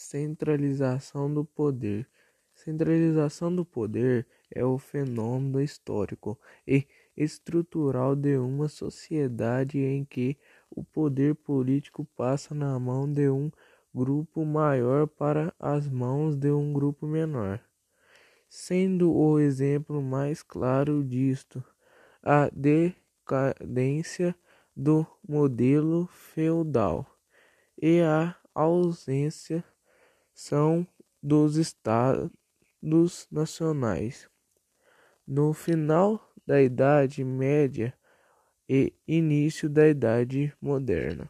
Centralização do poder. Centralização do poder é o fenômeno histórico e estrutural de uma sociedade em que o poder político passa na mão de um grupo maior para as mãos de um grupo menor, sendo o exemplo mais claro disto a decadência do modelo feudal e a ausência são dos estados nacionais. No final da Idade Média e início da Idade Moderna.